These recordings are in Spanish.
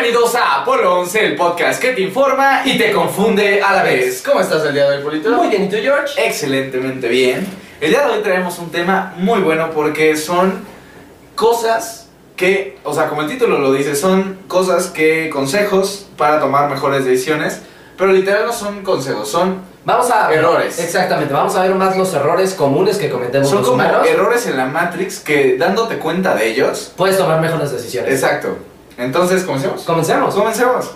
Bienvenidos a Apolo 11, el podcast que te informa y te confunde a la vez. ¿Cómo estás el día de hoy, Polito? Muy bien, ¿y tú, George? Excelentemente bien. El día de hoy traemos un tema muy bueno porque son cosas que, o sea, como el título lo dice, son cosas que, consejos para tomar mejores decisiones, pero literal no son consejos, son, Vamos a Errores. Exactamente, vamos a ver más los errores comunes que cometemos son los como humanos. errores en la Matrix que dándote cuenta de ellos. Puedes tomar mejores decisiones. Exacto. Entonces, ¿comencemos? Comencemos. Comencemos.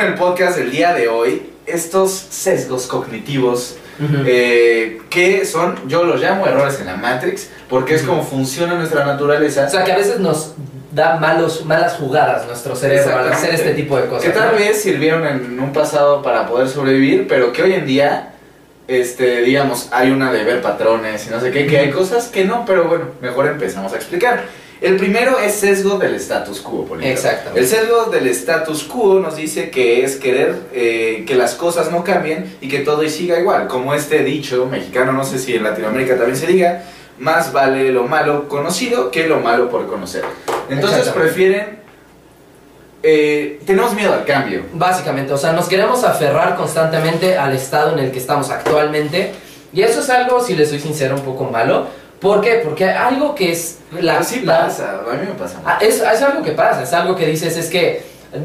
Con el podcast del día de hoy. Estos sesgos cognitivos eh, que son, yo los llamo errores en la Matrix, porque es como funciona nuestra naturaleza. O sea, que a veces nos da malos, malas jugadas nuestro cerebro al hacer este tipo de cosas. que tal ¿no? vez sirvieron en un pasado para poder sobrevivir, pero que hoy en día, este, digamos, hay una de ver patrones y no sé qué, que hay cosas que no, pero bueno, mejor empezamos a explicar. El primero es sesgo del status quo, Polito. Exactamente. El sesgo del status quo nos dice que es querer eh, que las cosas no cambien y que todo siga igual, como este dicho mexicano, no sé si en Latinoamérica también se diga, más vale lo malo conocido que lo malo por conocer. Entonces prefieren... eh, tenemos miedo al cambio. Básicamente, o sea, nos queremos aferrar constantemente al estado en el que estamos actualmente. Y eso es algo, si les soy sincero, un poco malo. ¿Por qué? Porque algo que es la... Así la- pasa, a mí me pasa. Ah, es, es algo que pasa, es algo que dices, es que,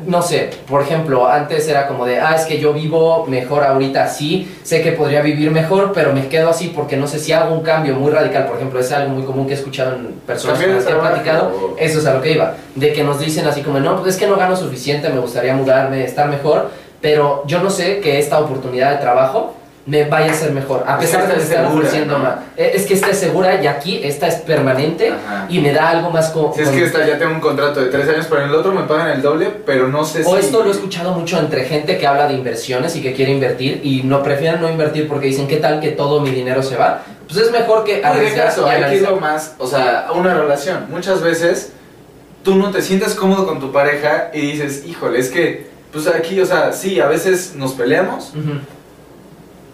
no sé, por ejemplo, antes era como de, ah, es que yo vivo mejor ahorita así, sé que podría vivir mejor, pero me quedo así porque no sé si hago un cambio muy radical, por ejemplo, es algo muy común que he escuchado en personas que he trabajo. platicado, eso es a lo que iba, de que nos dicen así como, no, pues es que no gano suficiente, me gustaría mudarme, estar mejor, pero yo no sé que esta oportunidad de trabajo me vaya a ser mejor, a Es que pesar de estar segura, ofreciendo ¿no? más. Eh, Es que esté segura y aquí esta es permanente Ajá. y me da algo más como... Si es que esta, ya tengo un contrato de tres años, pero en el otro me pagan el doble, pero no sé si... O esto lo he escuchado mucho entre gente que habla de inversiones y que quiere invertir y no prefieren no invertir porque dicen qué tal que todo mi dinero se va. Pues es mejor que No, de arriesgar caso, y hay que irlo más, o sea, a una relación. Muchas veces tú no te sientes cómodo con tu pareja y dices, híjole, es que, pues aquí, o sea, sí, a veces nos peleamos.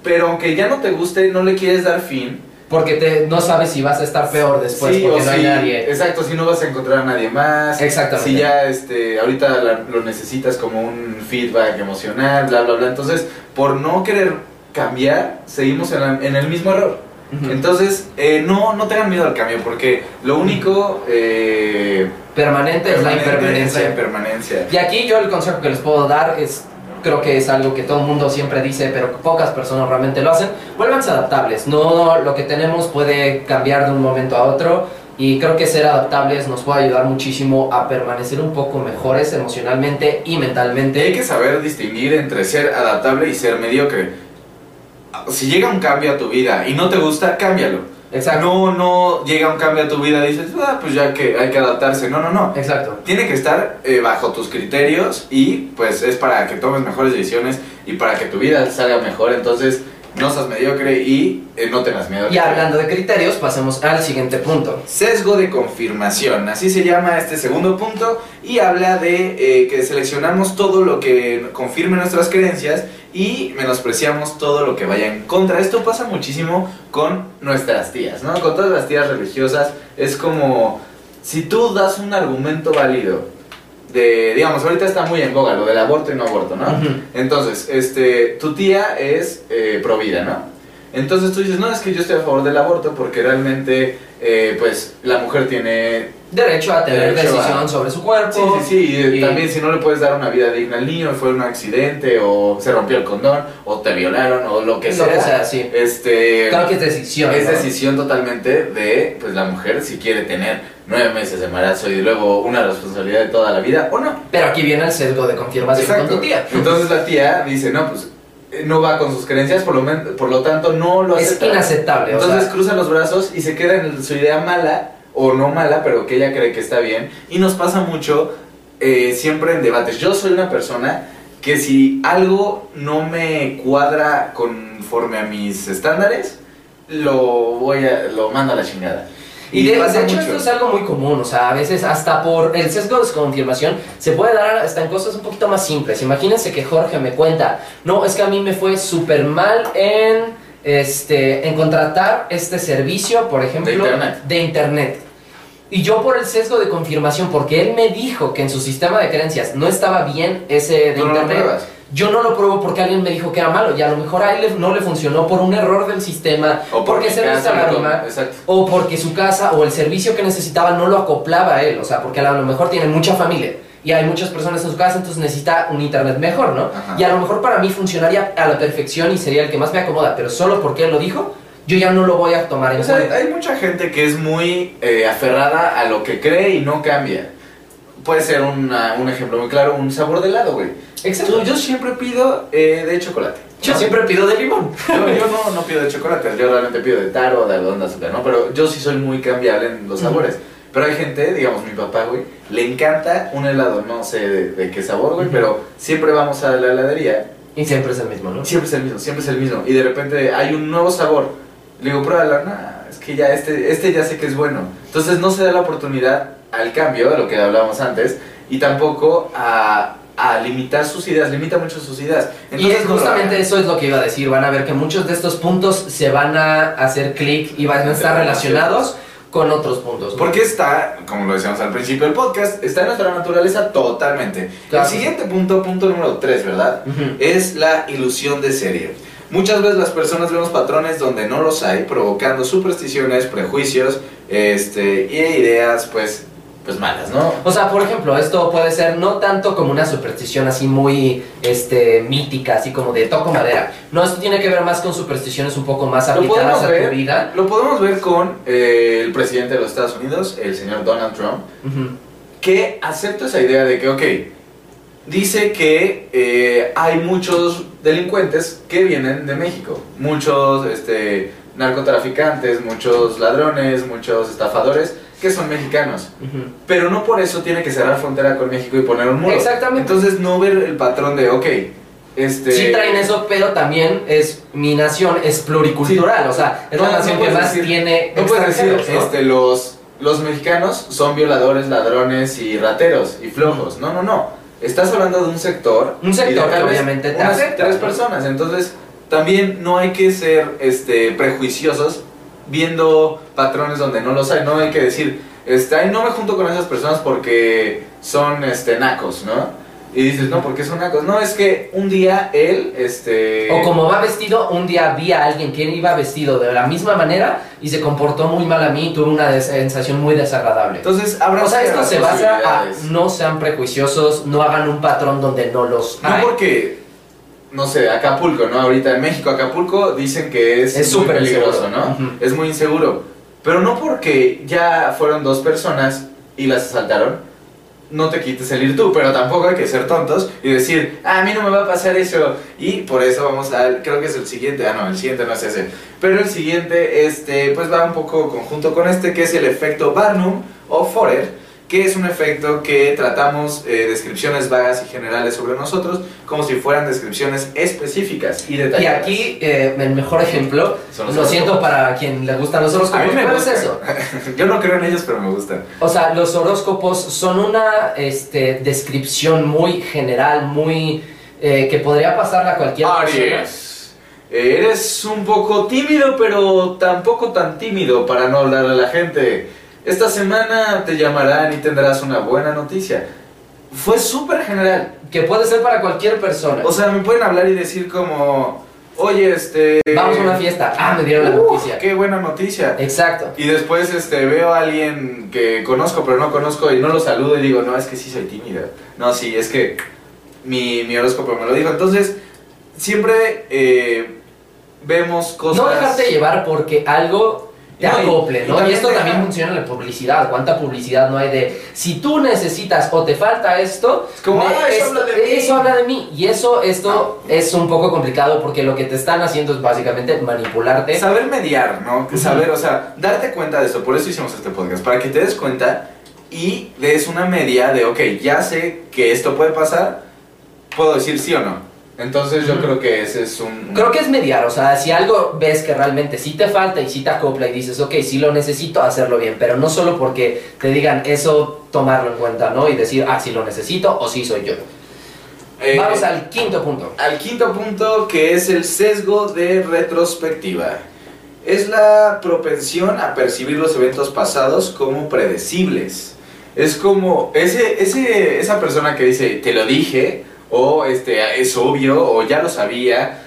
Pero aunque ya no te guste, no le quieres dar fin. Porque te, no sabes si vas a estar peor después sí, porque no hay nadie. Exacto, si no vas a encontrar a nadie más. Exactamente. Si ya este, ahorita la- lo necesitas como un feedback emocional, bla, bla, bla. Entonces, por no querer cambiar, seguimos en, la- en el mismo error. Ujú. Entonces, eh, no, no tengan miedo al cambio, porque lo único eh, Permanente es la permanente impermanencia. es la impermanencia. Y aquí yo el consejo que les puedo dar es, creo que es algo que todo el mundo siempre dice, pero pocas personas realmente lo hacen. Vuélvanse adaptables. No lo que tenemos puede cambiar de un momento a otro. Y creo que ser adaptables nos puede ayudar muchísimo a permanecer un poco mejores emocionalmente y Y hay mentalmente. que saber distinguir entre ser adaptable y ser mediocre. Si llega un cambio a tu vida y no te gusta, cámbialo. Exacto. No, no llega un cambio a tu vida y dices, ah, pues ya que hay que adaptarse. No, no, no. Exacto. Tiene que estar eh, bajo tus criterios y pues es para que tomes mejores decisiones y para que tu vida salga mejor. Entonces, no seas mediocre y eh, no tengas miedo. Y hablando de criterios, pasemos al siguiente punto. Sesgo de confirmación, así se llama este segundo punto y habla de eh, que seleccionamos todo lo que confirme nuestras creencias y menospreciamos todo lo que vaya en contra. Esto pasa muchísimo con nuestras tías, ¿no? Con todas las tías religiosas es como si tú das un argumento válido de, digamos, ahorita está muy en boga lo del aborto y no aborto, ¿no? Entonces, este, tu tía es eh, pro vida, ¿no? Entonces tú dices, no, es que yo estoy a favor del aborto porque realmente, eh, pues, la mujer tiene... Derecho a tener Derecho decisión a- sobre su Sí, cuerpo. sí, sí, y, eh, y- también si no le puedes dar una vida digna al niño, fue un accidente, o se rompió el condón, o te violaron, o lo que Lo sea. que sea, sí. Este... Claro que es decisión. Es ¿no? decisión totalmente de, pues, la mujer si quiere tener nueve meses de embarazo y luego una responsabilidad de toda la vida, o no. Pero aquí viene el sesgo de confirmación con tu tía. Entonces la tía dice, no, pues eh, no va con sus creencias, por lo, por lo tanto no lo Es acepta. inaceptable. o Entonces sea, cruza los brazos y se queda en su idea mala o no mala, pero que ella cree que está bien. Y nos pasa mucho eh, siempre en debates. Yo soy una persona que si algo no me cuadra conforme a mis estándares, lo voy a, lo mando a la chingada. Y de, pasa de hecho mucho. esto es algo muy común, o sea, a veces hasta por el sesgo de confirmación se puede dar hasta en cosas un poquito más simples. Imagínense que Jorge me cuenta, no, es que a mí me fue súper mal en, este, en contratar este servicio, por ejemplo, De internet. de internet. Y yo por el sesgo de confirmación, porque él me dijo que en su sistema de creencias no estaba bien ese de no internet, yo no lo pruebo porque alguien me dijo que era malo y a lo mejor a él no le funcionó por un error del sistema, O porque porque se o porque su casa o el servicio que necesitaba no lo acoplaba a él, o sea, porque a lo mejor tiene mucha familia y hay muchas personas en su casa, entonces necesita un internet mejor, ¿no? Ajá. Y a lo mejor para mí funcionaría a la perfección y sería el que más me acomoda, pero solo porque él lo dijo, yo ya no lo voy a tomar en O sea, hay, cuenta. hay mucha gente que es muy eh, aferrada a lo que cree y no cambia. Puede ser una- un ejemplo muy claro, un sabor de helado, güey. Exacto. Tú- Yo siempre pido eh, de chocolate. Yo ¿no? siempre pido de limón. Yo, yo no, no pido de chocolate, yo realmente pido de taro, de algodón de azúcar, ¿no? Pero yo sí soy muy cambiable en los sabores. Pero hay gente, digamos mi papá, güey, le encanta un helado, no sé de, de qué sabor, güey, pero siempre vamos a la heladería, Y siempre es el mismo, ¿no? siempre es el mismo, siempre es el mismo. Y de repente hay un nuevo sabor, le digo, pruébalo, nah, es que ya este, este ya sé que es bueno. Entonces no se da la oportunidad al cambio, de lo que hablábamos antes, y tampoco a, a limitar sus ideas, limita mucho sus ideas. y es no lo justamente eso es lo que iba a decir. Van a ver que muchos de estos puntos se van a hacer clic y van a estar relacionados con otros puntos. ¿no? Porque está, como lo decíamos al principio del podcast, está en nuestra naturaleza totalmente. Claro. El siguiente punto, punto número 3, ¿verdad? Es la ilusión de serie. Muchas veces las personas vemos patrones donde no los hay, provocando supersticiones, prejuicios este, y ideas, pues, pues malas, ¿no? O sea, por ejemplo, esto puede ser no tanto como una superstición así muy este, mítica, así como de toco madera. No, esto tiene que ver más con supersticiones un poco más aplicadas a ver. tu vida. Lo podemos ver con eh, el presidente de los Estados Unidos, el señor Donald Trump, que acepta esa idea de que, ok, dice que eh, hay muchos delincuentes que vienen de México, muchos este, narcotraficantes, muchos ladrones, muchos estafadores que son mexicanos, pero no por eso tiene que cerrar frontera con México y poner un muro. Exactamente. Entonces no ver el patrón de, ok, este... Sí traen eso, pero también es mi nación es pluricultural, o sea, es No, la no nación que más decir- tiene No puedes decir, ¿no? este, los, los mexicanos son violadores, ladrones y rateros y flojos. No, no, no. Estás hablando de un sector. Un sector que obviamente te unas tres personas. Entonces, también no hay que ser este, prejuiciosos viendo patrones donde no los hay. No hay que decir, este, "Ay, no me junto con esas personas porque son este, nacos, ¿no? Y dices, no, porque son nacos. No, es que un día él, este... O como va vestido, un día vi a alguien que iba vestido de la misma manera y se comportó muy mal a mí y tuve una sensación muy desagradable. Entonces, habrá o sea, esto se basa a no sean prejuiciosos, no hagan un patrón donde no los No hay. porque, no sé, Acapulco, ¿no? Ahorita en México, Acapulco dicen que es, Es muy súper peligroso, inseguro. ¿no? Es muy inseguro. Pero no porque ya fueron dos personas y las asaltaron, no te quites el ir tú, pero tampoco hay que ser tontos y decir, "Ah, a mí no me va a pasar eso. Y por eso vamos al, creo que es el siguiente, ah, no, el siguiente no es ese. Pero el siguiente, este, pues va un poco conjunto con este, que es el efecto Barnum o Forer, que es un efecto que tratamos eh, descripciones vagas y generales sobre nosotros como si fueran descripciones específicas y Y detalladas. aquí eh, el mejor ejemplo, lo siento horóscopos. para quien le gustan los a horóscopos, mí me pero gusta es eso. Yo no creo en ellos, pero me gustan. O sea, los horóscopos son una este, descripción muy general, muy... eh, que podría pasar a cualquier persona. Eres un poco tímido, pero tampoco tan tímido para no hablar a la gente. Esta semana te llamarán y tendrás una buena noticia. Fue súper general. Que puede ser para cualquier persona. O sea, me pueden hablar y decir como, oye, este... Vamos a una fiesta. Ah, me dieron la uh, noticia. Qué buena noticia. Exacto. Y después este, veo a alguien que conozco pero no conozco y no lo saludo y digo, no, es que sí soy tímida. No, sí, es que mi, mi horóscopo me lo dijo. Entonces, siempre eh, vemos cosas... No dejarte llevar porque algo te acople, ¿no? Y, esto deja- también funciona en la publicidad. ¿Cuánta publicidad no hay de si tú necesitas o te falta esto? Es como, "Ah, eso habla de mí". eso habla de mí. Y eso, esto es un poco complicado porque lo que te están haciendo es básicamente manipularte. Saber mediar, ¿no? Saber, o sea, darte cuenta de esto. Por eso hicimos este podcast. Para que te des cuenta y des una media de, ok, ya sé que esto puede pasar, puedo decir sí o no. Entonces yo creo que ese es un... Creo que es mediar, o sea, si algo ves que realmente sí te falta y sí te acopla y dices, ok, sí lo necesito, hacerlo bien, pero no solo porque te digan eso, tomarlo en cuenta, ¿no? Y decir, ah, sí lo necesito o sí soy yo. Eh, Vamos al quinto punto. al quinto punto que es el sesgo de retrospectiva. Es la propensión a percibir los eventos pasados como predecibles. Es como ese, ese, esa persona que dice, te lo dije, o este, es obvio, o ya lo sabía.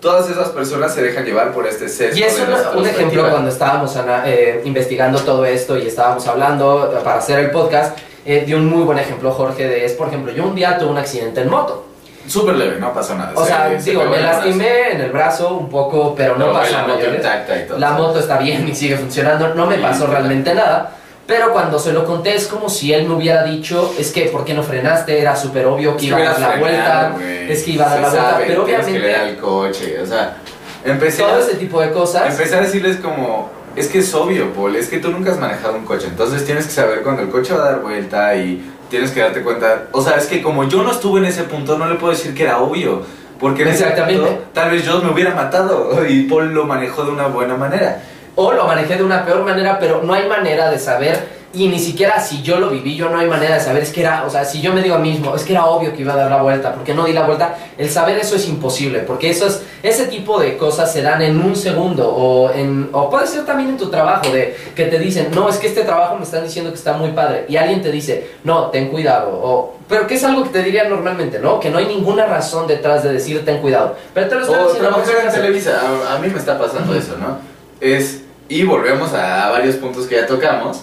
Todas esas personas se dejan llevar por este sesgo. Y es un, un ejemplo cuando estábamos ana- eh, investigando todo esto y estábamos hablando eh, para hacer el podcast, eh, de un muy buen ejemplo, Jorge, de es, por ejemplo, yo un día tuve un accidente en moto. Súper leve, no pasó nada. O Se- sea, se digo, pegó me lastimé en el brazo un poco, pero no Pero pasó la moto intacta y todo. La moto está bien y sigue funcionando, no me pasó realmente nada. Pero cuando se lo conté es como si él me hubiera dicho, es que ¿por qué no frenaste? Era súper obvio que iba a dar la vuelta, es que iba a dar la vuelta, pero que obviamente al coche, o sea, empecé todo a, ese tipo de cosas, empecé a decirles como, es que es obvio, Paul, es que tú nunca has manejado un coche, entonces tienes que saber cuando el coche va a dar vuelta y tienes que darte cuenta, o sea, es que como yo no estuve en ese punto, no le puedo decir que era obvio, porque en ese Exactamente. punto, tal vez yo me hubiera matado y Paul lo manejó de una buena manera. O lo manejé de una peor manera, pero no hay manera de saber, y ni siquiera si yo lo viví, yo no hay manera de saber, es que era, o sea, si yo me digo a mí mismo, es que era obvio que iba a dar la vuelta, porque no di la vuelta, el saber eso es imposible, porque eso es, ese tipo de cosas se dan en un segundo, o, en, o puede ser también en tu trabajo, de que te dicen, no, es que este trabajo me están diciendo que está muy padre, y alguien te dice, no, ten cuidado, o, pero que es algo que te diría normalmente, ¿no? Que no hay ninguna razón detrás de decir ten cuidado, pero te lo están O diciendo trabajar en. Televisa, a, a mí me está pasando eso, ¿no? Es, y volvemos a, varios puntos que ya tocamos.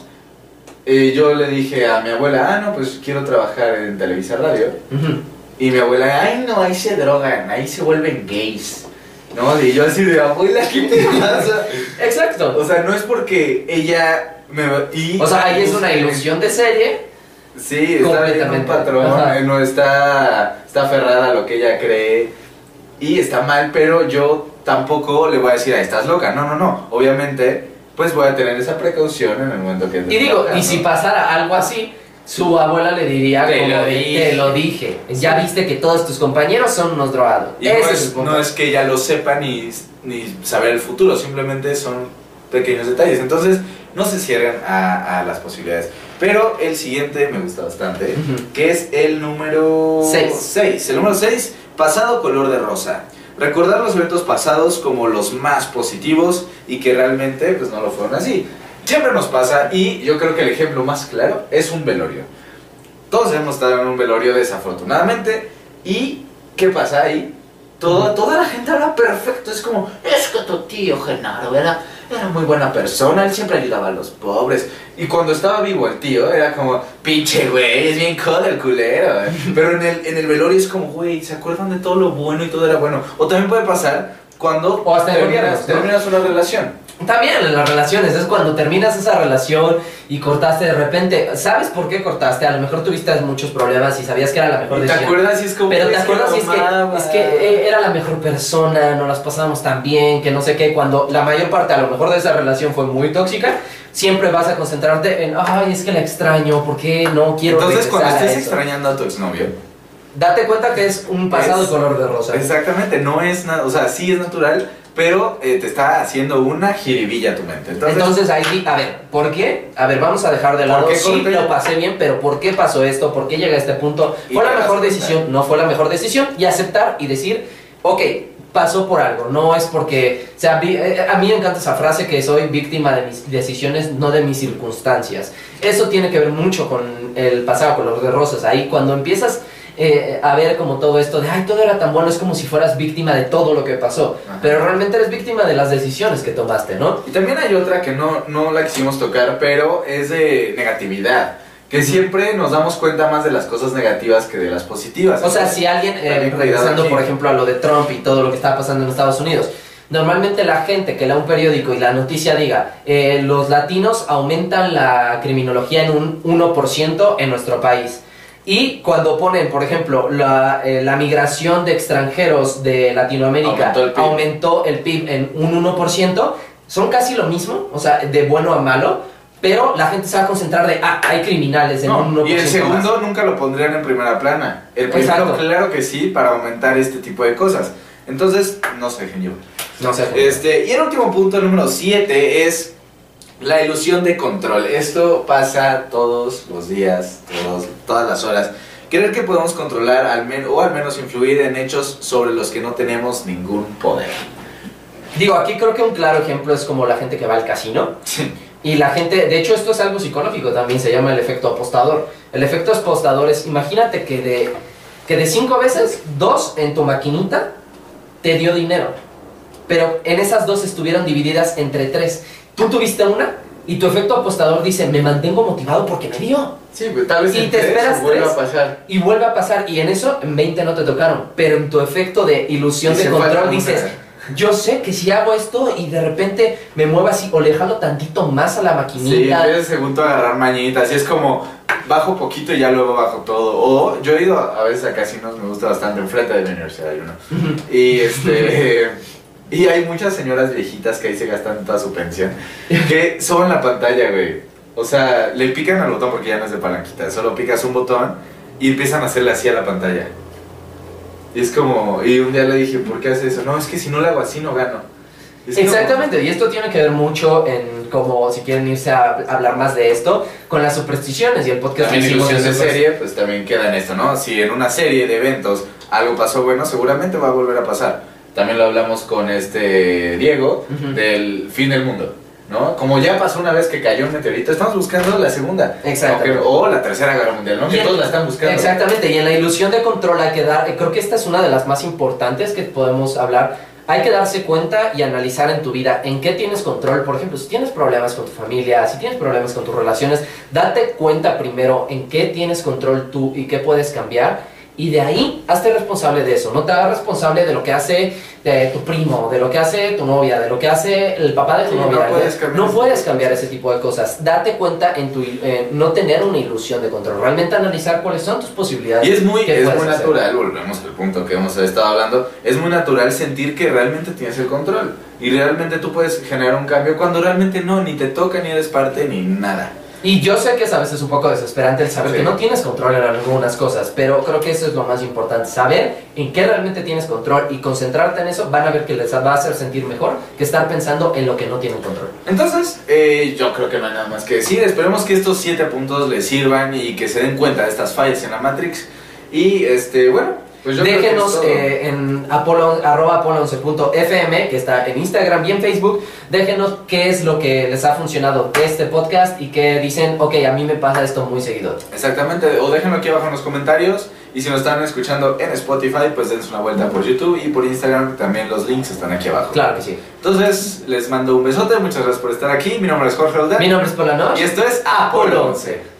Eh, yo le dije a mi abuela, ah, no, pues quiero trabajar en Televisa Radio. Y mi abuela, ay, no, ahí se drogan, ahí se vuelven gays. ¿No? Y yo así de, abuela, ¿qué te pasa? Exacto. o sea, no es porque ella me... Y, O sea, ahí es una ilusión de serie. Sí, está viendo un patrón, Ajá. eh, no está, está aferrada a lo que ella cree y está mal, pero yo tampoco le voy a decir, ah, estás loca. No, no, no. Obviamente, pues voy a tener esa precaución en el momento que... Y digo, y si pasara algo así, su abuela le diría Te como lo dije. te lo dije. Ya viste que todos tus compañeros son unos drogados. Y Ese no es no es que ella lo sepa ni, ni saber el futuro, simplemente son pequeños detalles. Entonces, no se cierran a, a las posibilidades. Pero el siguiente me gusta bastante, que es el número Seis. 6. El número 6, pasado color de rosa. Recordar los eventos pasados como los más positivos y que realmente pues no lo fueron así. Siempre nos pasa y yo creo que el ejemplo más claro es un velorio. Todos hemos estado en un velorio desafortunadamente y ¿qué pasa ahí? Toda, toda la gente habla perfecto, es como, es que tu tío Genaro era, era muy buena persona, él siempre ayudaba a los pobres. Y cuando estaba vivo el tío, era como, pinche güey, es bien codo el culero. eh". Pero en el, en el velorio es como, güey, ¿se acuerdan de todo lo bueno y todo era bueno? O también puede pasar cuando O hasta terminas, ¿no? terminas una relación. También en las relaciones, es cuando terminas esa relación y cortaste de repente. ¿Sabes por qué cortaste? A lo mejor tuviste muchos problemas y sabías que era la mejor ¿Y ¿Te decisión. acuerdas? Y es como, Pero te acuerdas es que, es que eh, era la mejor persona, nos las pasábamos tan bien, que no sé qué, cuando la mayor parte a lo mejor de esa relación fue muy tóxica, siempre vas a concentrarte en, ay, es que la extraño, ¿por qué no quiero Entonces, cuando estés eso?". extrañando a tu exnovio, Date cuenta que es un pasado Es- color de rosa. exactamente, no es nada, o sea, sí es natural, pero eh, te está haciendo una jiribilla tu mente. Entonces, Entonces ahí, a ver, ¿por qué? A ver, vamos a dejar de ¿Por lado, sí, lo pasé bien, pero ¿por qué pasó esto? ¿Por qué llegué a este punto? ¿Fue la mejor decisión? ¿No fue la mejor decisión? Y aceptar y decir, ok, pasó por algo, no es porque... O sea, eh, a mí me encanta esa frase que soy víctima de mis decisiones, no de mis circunstancias. Eso tiene que ver mucho con el pasado color de rosas. Ahí cuando empiezas eh, a ver como todo esto de, ay, todo era tan bueno, es como si fueras víctima de todo lo que pasó. Ajá. Pero realmente eres víctima de las decisiones que tomaste, ¿no? y también hay otra que no, no la quisimos tocar, pero es de negatividad. Que siempre nos damos cuenta más de las cosas negativas que de las positivas. O sea, si alguien, eh, regresando por ejemplo a lo de Trump y todo lo que estaba pasando en Estados Unidos, Normalmente la gente que lee un periódico y la noticia diga, eh, los latinos aumentan la criminología en un 1% en nuestro país. Y cuando ponen, por ejemplo, la, eh, la migración de extranjeros de Latinoamérica Aumentó el PIB. aumentó el PIB en un 1%, son casi lo mismo, o sea, de bueno a malo, pero la gente se va a concentrar de, ah, hay criminales en un No, 1% y el más. segundo nunca lo pondrían en primera plana. El primero, Exacto. claro que sí, para aumentar este tipo de cosas. Entonces, no se dejen llevar. No sé. Este, y el último punto, número 7, es la ilusión de control. Esto pasa todos los días, todos, todas las horas. Creer que podemos controlar al men o al menos influir en hechos sobre los que no tenemos ningún poder. Digo, aquí creo que un claro ejemplo es como la gente que va al casino. Y la gente, de hecho esto es algo psicológico también, se llama el efecto apostador. El efecto apostador es, imagínate que de, que de cinco veces, dos en tu maquinita te dio dinero. Pero en esas dos estuvieron divididas entre tres. Tú tuviste una y tu efecto apostador dice, me mantengo motivado porque me dio. Sí, pues, tal vez Y en te esperas vuelva tres. a pasar. Y vuelve a pasar. Y en eso, en 20 no te tocaron. Pero en tu efecto de ilusión Y de control dices, yo sé que si hago esto y de repente me muevo así o le jalo tantito más a la Sí, maquinita. empieza segundo a agarrar mañanitas. Y es como bajo poquito y ya luego bajo todo. O yo he ido a veces a casinos, me gusta bastante, enfrente de mi universidad hay uno. Y este. Y hay muchas señoras viejitas que ahí se gastan toda su pensión. Que suben la pantalla, güey. O sea, le pican al botón porque ya no es de palanquita. Solo picas un botón y empiezan a hacerle así a la pantalla. Y es como. Y un día le dije, ¿por qué hace eso? No, es que si no lo hago así no gano. Es Exactamente, y esto tiene que ver mucho en como si quieren irse a hablar más de esto, con las supersticiones y el podcast que También hicimos de después. serie, pues también queda en esto, ¿no? Si en una serie de eventos algo pasó bueno, seguramente va a volver a pasar. También lo hablamos con este Diego del fin del mundo, ¿no? Como ya pasó una vez que cayó un meteorito, estamos buscando la segunda. Exacto. O la tercera guerra mundial, ¿no? Que todos la están buscando. Exactamente, y en la ilusión de control hay que dar, creo que esta es una de las más importantes que podemos hablar. Hay que darse cuenta y analizar en tu vida en qué tienes control. Por ejemplo, si tienes problemas con tu familia, si tienes problemas con tus relaciones, date cuenta primero en qué tienes control tú y qué puedes cambiar. Y de ahí, hazte responsable de eso. No te hagas responsable de lo que hace eh, tu primo, de lo que hace tu novia, de lo que hace el papá de tu Sí, no novia. puedes cambiar No ese puedes cambiar ese tipo de cosas. Date cuenta en tu eh, no tener una ilusión de control. Realmente analizar cuáles son tus posibilidades. Y es muy, ¿Qué es muy hacer? natural, volvemos al punto que hemos estado hablando, es muy natural sentir que realmente tienes el control y realmente tú puedes generar un cambio cuando realmente no, ni te toca, ni eres parte, ni nada. Y yo sé que es a veces un poco desesperante el saber Sí. que no tienes control en algunas cosas, pero creo que eso es lo más importante, saber en qué realmente tienes control y concentrarte en eso van a ver que les va a hacer sentir mejor que estar pensando en lo que no tienen control. Entonces, eh, yo creo que no hay nada más que decir. Esperemos que estos siete puntos les sirvan y que se den cuenta de estas fallas en la Matrix. Y este, bueno, pues Déjenos eh, en apolo, arroba apolo11.fm, que está en Instagram y en Facebook. Déjenos qué es lo que les ha funcionado de este podcast y que dicen, ok, a mí me pasa esto muy seguido. Exactamente, o déjenlo aquí abajo en los comentarios. Y si nos están escuchando en Spotify, pues dense una vuelta por YouTube y por Instagram. También los links están aquí abajo. Claro que sí. Entonces, les mando un besote. Muchas gracias por estar aquí. Mi nombre es Jorge Older. Mi nombre es Polanoche. Y esto es Apolo Apolo 11. 11.